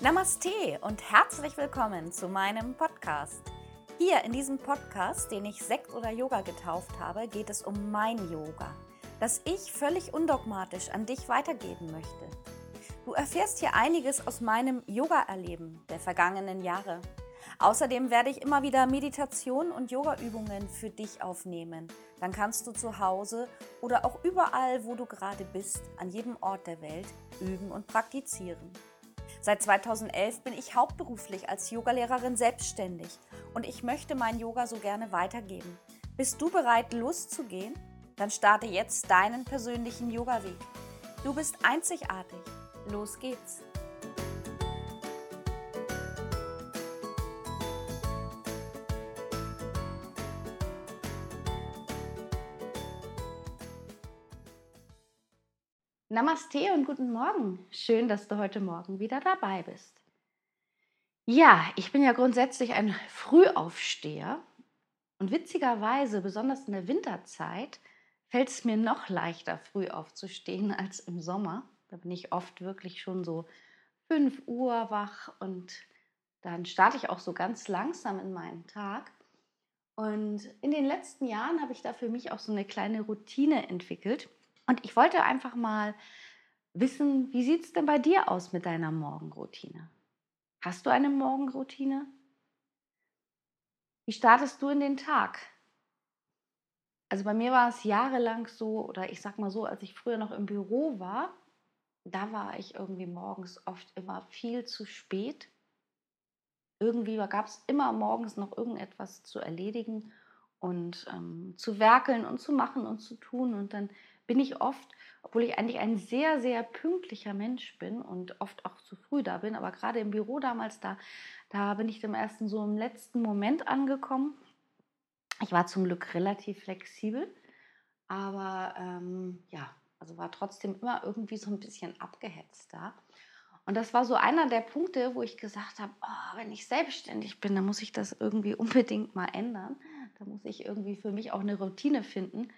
Namaste und herzlich willkommen zu meinem Podcast. Hier in diesem Podcast, den ich Sekt oder Yoga getauft habe, geht es um mein Yoga, das ich völlig undogmatisch an dich weitergeben möchte. Du erfährst hier einiges aus meinem Yoga-Erleben der vergangenen Jahre. Außerdem werde ich immer wieder Meditation und Yoga-Übungen für dich aufnehmen. Dann kannst du zu Hause oder auch überall, wo du gerade bist, an jedem Ort der Welt üben und praktizieren. Seit 2011 bin ich hauptberuflich als Yogalehrerin selbstständig und ich möchte mein Yoga so gerne weitergeben. Bist du bereit, loszugehen? Dann starte jetzt deinen persönlichen Yoga-Weg. Du bist einzigartig. Los geht's! Namaste und guten Morgen. Schön, dass du heute Morgen wieder dabei bist. Ja, ich bin ja grundsätzlich ein Frühaufsteher und witzigerweise, besonders in der Winterzeit, fällt es mir noch leichter, früh aufzustehen als im Sommer. Da bin ich oft wirklich schon so 5 Uhr wach und dann starte ich auch so ganz langsam in meinen Tag. Und in den letzten Jahren habe ich da für mich auch so eine kleine Routine entwickelt und ich wollte einfach mal wissen, wie sieht es denn bei dir aus mit deiner Morgenroutine? Hast du eine Morgenroutine? Wie startest du in den Tag? Also bei mir war es jahrelang so, oder ich sag mal so, als ich früher noch im Büro war, da war ich irgendwie morgens oft immer viel zu spät. Irgendwie gab es immer morgens noch irgendetwas zu erledigen und ähm, zu werkeln und zu machen und zu tun. Und dann bin ich oft, obwohl ich eigentlich ein sehr, sehr pünktlicher Mensch bin und oft auch zu früh da bin, aber gerade im Büro damals, da, da bin ich dem ersten so im letzten Moment angekommen. Ich war zum Glück relativ flexibel, aber ähm, ja, also war trotzdem immer irgendwie so ein bisschen abgehetzt da. Und das war so einer der Punkte, wo ich gesagt habe, oh, wenn ich selbstständig bin, dann muss ich das irgendwie unbedingt mal ändern. Da muss ich irgendwie für mich auch eine Routine finden.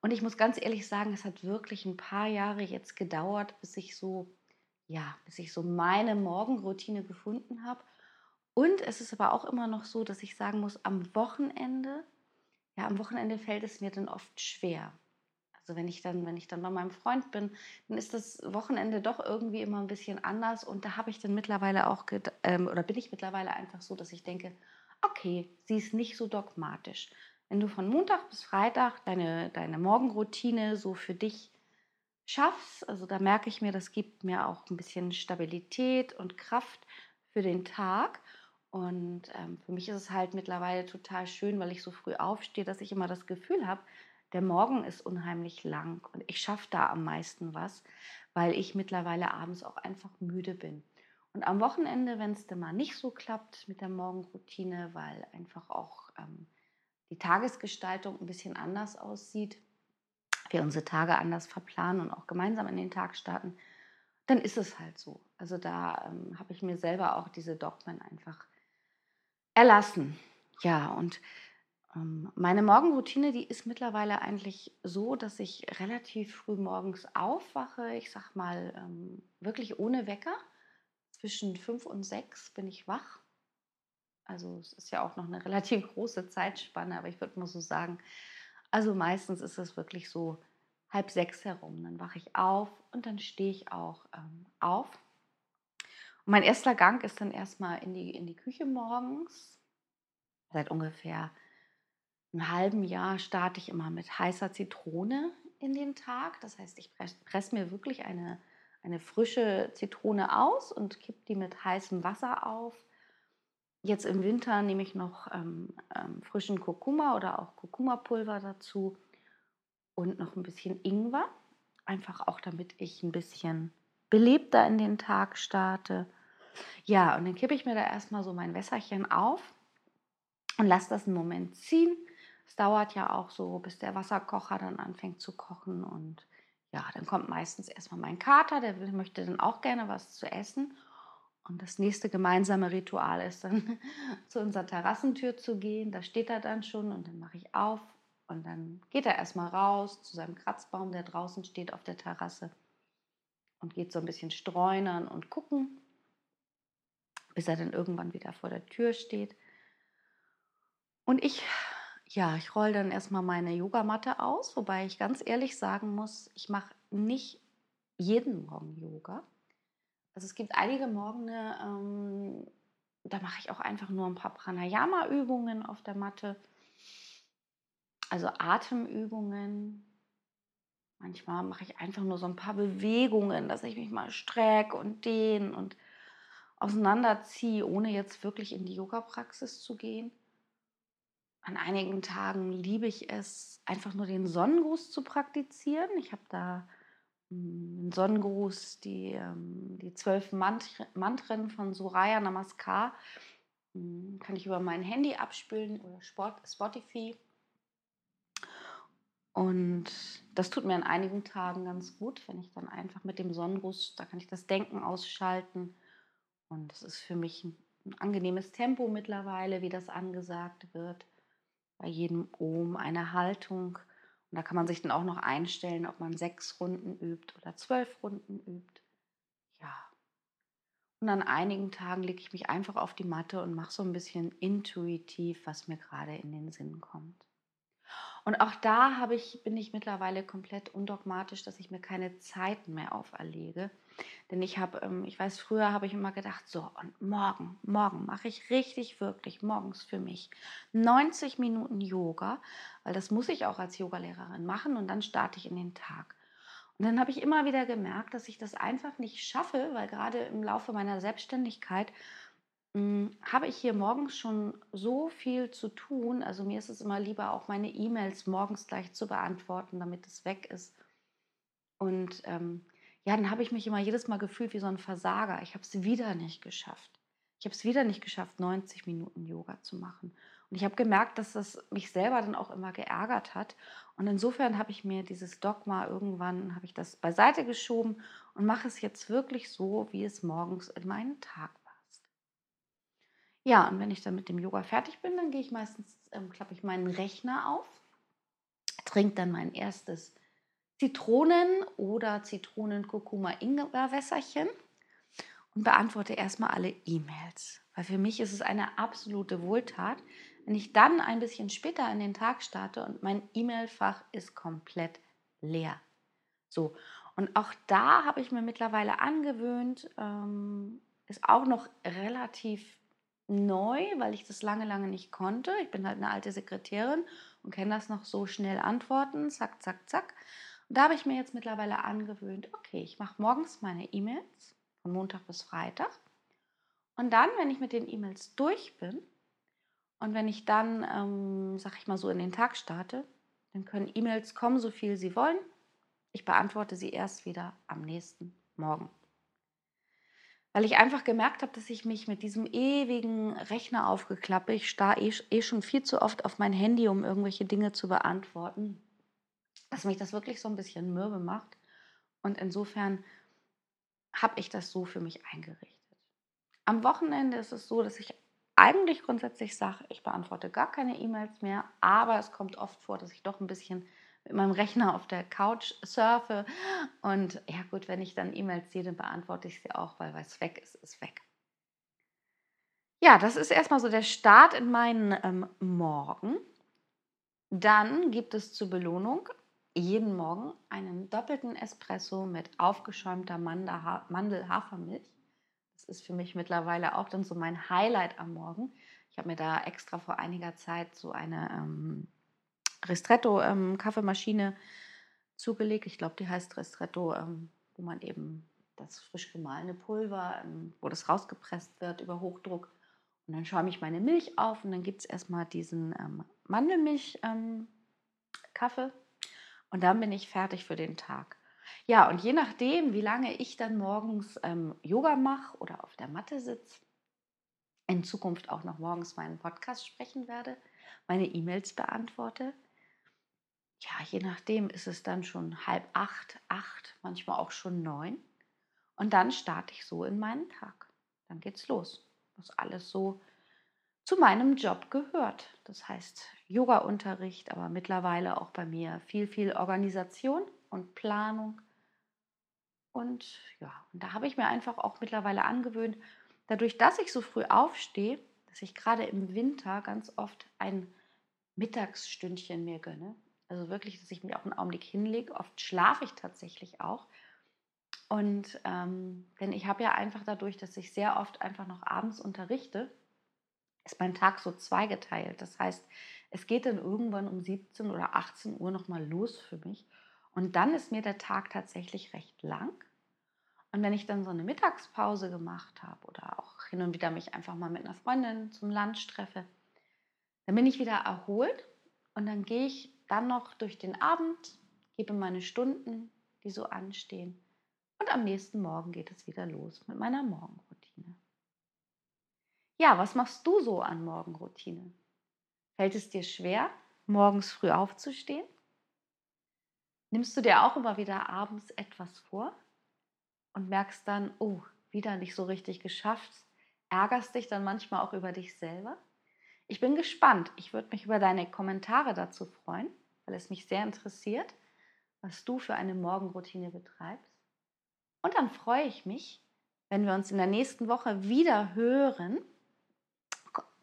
Und ich muss ganz ehrlich sagen, es hat wirklich ein paar Jahre jetzt gedauert, bis ich so, ja, bis ich so meine Morgenroutine gefunden habe. Und es ist aber auch immer noch so, dass ich sagen muss, am Wochenende, ja, am Wochenende fällt es mir dann oft schwer. Also wenn ich dann, wenn ich dann bei meinem Freund bin, dann ist das Wochenende doch irgendwie immer ein bisschen anders. Und da habe ich dann mittlerweile auch, ähm, oder bin ich mittlerweile einfach so, dass ich denke, okay, sie ist nicht so dogmatisch. Wenn du von Montag bis Freitag deine, deine Morgenroutine so für dich schaffst, also da merke ich mir, das gibt mir auch ein bisschen Stabilität und Kraft für den Tag. Und ähm, für mich ist es halt mittlerweile total schön, weil ich so früh aufstehe, dass ich immer das Gefühl habe, der Morgen ist unheimlich lang und ich schaffe da am meisten was, weil ich mittlerweile abends auch einfach müde bin. Und am Wochenende, wenn es dann mal nicht so klappt mit der Morgenroutine, weil einfach auch ähm, die Tagesgestaltung ein bisschen anders aussieht, wir unsere Tage anders verplanen und auch gemeinsam in den Tag starten, dann ist es halt so. Also da ähm, habe ich mir selber auch diese Dogmen einfach erlassen. Ja, und ähm, meine Morgenroutine, die ist mittlerweile eigentlich so, dass ich relativ früh morgens aufwache. Ich sag mal ähm, wirklich ohne Wecker. Zwischen fünf und sechs bin ich wach also es ist ja auch noch eine relativ große Zeitspanne, aber ich würde mal so sagen, also meistens ist es wirklich so halb sechs herum. Dann wache ich auf und dann stehe ich auch ähm, auf. Und mein erster Gang ist dann erstmal in die, in die Küche morgens. Seit ungefähr einem halben Jahr starte ich immer mit heißer Zitrone in den Tag. Das heißt, ich presse press mir wirklich eine, eine frische Zitrone aus und kippe die mit heißem Wasser auf Jetzt im Winter nehme ich noch ähm, ähm, frischen Kurkuma oder auch Kurkuma-Pulver dazu und noch ein bisschen Ingwer. Einfach auch, damit ich ein bisschen belebter in den Tag starte. Ja, und dann kippe ich mir da erstmal so mein Wässerchen auf und lasse das einen Moment ziehen. Es dauert ja auch so, bis der Wasserkocher dann anfängt zu kochen. Und ja, dann kommt meistens erstmal mein Kater, der möchte dann auch gerne was zu essen. Und das nächste gemeinsame Ritual ist dann zu unserer Terrassentür zu gehen. Da steht er dann schon und dann mache ich auf und dann geht er erstmal raus zu seinem Kratzbaum, der draußen steht auf der Terrasse und geht so ein bisschen streunern und gucken. bis er dann irgendwann wieder vor der Tür steht. Und ich, ja, ich rolle dann erstmal meine Yogamatte aus, wobei ich ganz ehrlich sagen muss, ich mache nicht jeden Morgen Yoga. Also es gibt einige Morgen, ähm, da mache ich auch einfach nur ein paar Pranayama-Übungen auf der Matte. Also Atemübungen. Manchmal mache ich einfach nur so ein paar Bewegungen, dass ich mich mal strecke und dehne und auseinanderziehe, ohne jetzt wirklich in die Yoga-Praxis zu gehen. An einigen Tagen liebe ich es, einfach nur den Sonnengruß zu praktizieren. Ich habe da einen Sonnengruß, die, ähm, die zwölf Mantren von Soraya Namaskar, hm, kann ich über mein Handy abspülen oder Spotify. Und das tut mir an einigen Tagen ganz gut, wenn ich dann einfach mit dem Sonnengruß, da kann ich das Denken ausschalten. Und es ist für mich ein angenehmes Tempo mittlerweile, wie das angesagt wird bei jedem Ohm eine Haltung. Und da kann man sich dann auch noch einstellen, ob man sechs Runden übt oder zwölf Runden übt. Ja. Und an einigen Tagen lege ich mich einfach auf die Matte und mache so ein bisschen intuitiv, was mir gerade in den Sinn kommt. Und auch da ich, bin ich mittlerweile komplett undogmatisch, dass ich mir keine Zeiten mehr auferlege. Denn ich habe, ähm, ich weiß, früher habe ich immer gedacht, so, und morgen, morgen mache ich richtig, wirklich morgens für mich 90 Minuten Yoga, weil das muss ich auch als Yogalehrerin machen und dann starte ich in den Tag. Und dann habe ich immer wieder gemerkt, dass ich das einfach nicht schaffe, weil gerade im Laufe meiner Selbstständigkeit hm, habe ich hier morgens schon so viel zu tun. Also mir ist es immer lieber, auch meine E-Mails morgens gleich zu beantworten, damit es weg ist. Und ähm, ja, dann habe ich mich immer jedes Mal gefühlt wie so ein Versager. Ich habe es wieder nicht geschafft. Ich habe es wieder nicht geschafft, 90 Minuten Yoga zu machen. Und ich habe gemerkt, dass das mich selber dann auch immer geärgert hat. Und insofern habe ich mir dieses Dogma irgendwann, habe ich das beiseite geschoben und mache es jetzt wirklich so, wie es morgens in meinen Tag ja, und wenn ich dann mit dem Yoga fertig bin, dann gehe ich meistens, ähm, klappe ich meinen Rechner auf, trinke dann mein erstes Zitronen- oder Zitronen-Kurkuma-Ingwer-Wässerchen und beantworte erstmal alle E-Mails. Weil für mich ist es eine absolute Wohltat, wenn ich dann ein bisschen später in den Tag starte und mein E-Mail-Fach ist komplett leer. So, und auch da habe ich mir mittlerweile angewöhnt, ähm, ist auch noch relativ neu, weil ich das lange, lange nicht konnte. Ich bin halt eine alte Sekretärin und kenne das noch so schnell antworten, zack, zack, zack. Und da habe ich mir jetzt mittlerweile angewöhnt, okay, ich mache morgens meine E-Mails von Montag bis Freitag. Und dann, wenn ich mit den E-Mails durch bin und wenn ich dann, ähm, sag ich mal so, in den Tag starte, dann können E-Mails kommen, so viel sie wollen. Ich beantworte sie erst wieder am nächsten Morgen weil ich einfach gemerkt habe, dass ich mich mit diesem ewigen Rechner aufgeklappe, ich starr eh, eh schon viel zu oft auf mein Handy, um irgendwelche Dinge zu beantworten, dass mich das wirklich so ein bisschen mürbe macht. Und insofern habe ich das so für mich eingerichtet. Am Wochenende ist es so, dass ich eigentlich grundsätzlich sage, ich beantworte gar keine E-Mails mehr, aber es kommt oft vor, dass ich doch ein bisschen mit meinem Rechner auf der Couch surfe. Und ja gut, wenn ich dann E-Mails sehe, dann beantworte ich sie auch, weil was weg ist, ist weg. Ja, das ist erstmal so der Start in meinen ähm, Morgen. Dann gibt es zur Belohnung jeden Morgen einen doppelten Espresso mit aufgeschäumter Mandel-Hafermilch. Das ist für mich mittlerweile auch dann so mein Highlight am Morgen. Ich habe mir da extra vor einiger Zeit so eine ähm, Ristretto-Kaffeemaschine ähm, zugelegt. Ich glaube, die heißt Ristretto, ähm, wo man eben das frisch gemahlene Pulver, ähm, wo das rausgepresst wird über Hochdruck. Und dann schäume ich meine Milch auf und dann gibt es erstmal diesen ähm, Mandelmilch-Kaffee. Und dann bin ich fertig für den Tag. Ja, und je nachdem, wie lange ich dann morgens ähm, Yoga mache oder auf der Matte sitze, in Zukunft auch noch morgens meinen Podcast sprechen werde, meine E-Mails beantworte, ja, je nachdem ist es dann schon halb acht, acht, manchmal auch schon neun. Und dann starte ich so in meinen Tag. Dann geht's los, was alles so zu meinem Job gehört. Das heißt Yoga-Unterricht, aber mittlerweile auch bei mir viel, viel Organisation und Planung. Und ja, und da habe ich mir einfach auch mittlerweile angewöhnt, dadurch, dass ich so früh aufstehe, dass ich gerade im Winter ganz oft ein Mittagsstündchen mir gönne. Also wirklich, dass ich mich auch einen Augenblick hinlege. Oft schlafe ich tatsächlich auch. Und ähm, denn ich habe ja einfach dadurch, dass ich sehr oft einfach noch abends unterrichte, ist mein Tag so zweigeteilt. Das heißt, es geht dann irgendwann um 17 oder 18 Uhr nochmal los für mich. Und dann ist mir der Tag tatsächlich recht lang. Und wenn ich dann so eine Mittagspause gemacht habe oder auch hin und wieder mich einfach mal mit einer Freundin zum Lunch treffe, dann bin ich wieder erholt und dann gehe ich dann noch durch den Abend, gebe meine Stunden, die so anstehen. Und am nächsten Morgen geht es wieder los mit meiner Morgenroutine. Ja, was machst du so an Morgenroutine? Fällt es dir schwer, morgens früh aufzustehen? Nimmst du dir auch immer wieder abends etwas vor und merkst dann, oh, wieder nicht so richtig geschafft, ärgerst dich dann manchmal auch über dich selber? Ich bin gespannt. Ich würde mich über deine Kommentare dazu freuen, weil es mich sehr interessiert, was du für eine Morgenroutine betreibst. Und dann freue ich mich, wenn wir uns in der nächsten Woche wieder hören.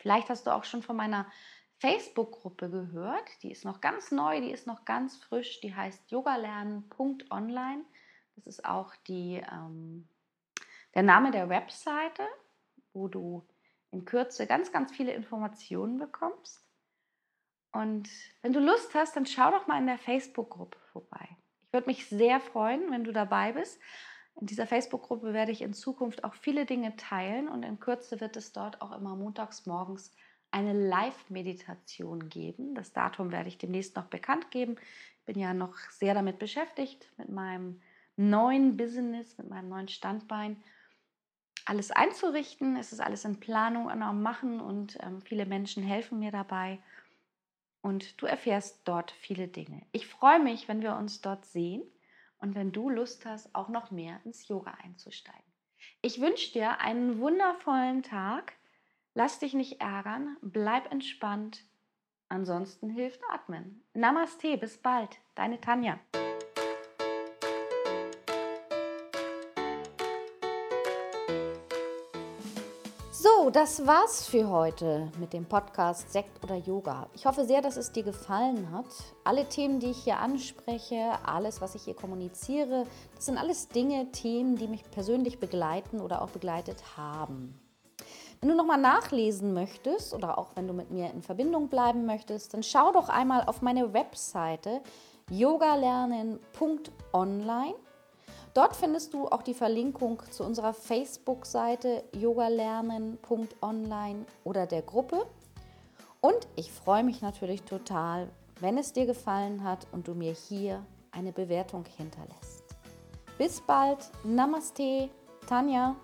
Vielleicht hast du auch schon von meiner Facebook-Gruppe gehört. Die ist noch ganz neu, die ist noch ganz frisch. Die heißt yogalernen.online. Das ist auch die, ähm, der Name der Webseite, wo du in Kürze ganz, ganz viele Informationen bekommst. Und wenn du Lust hast, dann schau doch mal in der Facebook-Gruppe vorbei. Ich würde mich sehr freuen, wenn du dabei bist. In dieser Facebook-Gruppe werde ich in Zukunft auch viele Dinge teilen und in Kürze wird es dort auch immer montags morgens eine Live-Meditation geben. Das Datum werde ich demnächst noch bekannt geben. Ich bin ja noch sehr damit beschäftigt, mit meinem neuen Business, mit meinem neuen Standbein alles einzurichten. Es ist alles in Planung und am Machen und ähm, viele Menschen helfen mir dabei. Und du erfährst dort viele Dinge. Ich freue mich, wenn wir uns dort sehen und wenn du Lust hast, auch noch mehr ins Yoga einzusteigen. Ich wünsche dir einen wundervollen Tag. Lass dich nicht ärgern, bleib entspannt. Ansonsten hilft Atmen. Namaste, bis bald, deine Tanja. Das war's für heute mit dem Podcast Sekt oder Yoga. Ich hoffe sehr, dass es dir gefallen hat. Alle Themen, die ich hier anspreche, alles, was ich hier kommuniziere, das sind alles Dinge, Themen, die mich persönlich begleiten oder auch begleitet haben. Wenn du nochmal nachlesen möchtest oder auch wenn du mit mir in Verbindung bleiben möchtest, dann schau doch einmal auf meine Webseite yogalernen.online. Dort findest du auch die Verlinkung zu unserer Facebook-Seite yogalernen.online oder der Gruppe. Und ich freue mich natürlich total, wenn es dir gefallen hat und du mir hier eine Bewertung hinterlässt. Bis bald, Namaste, Tanja.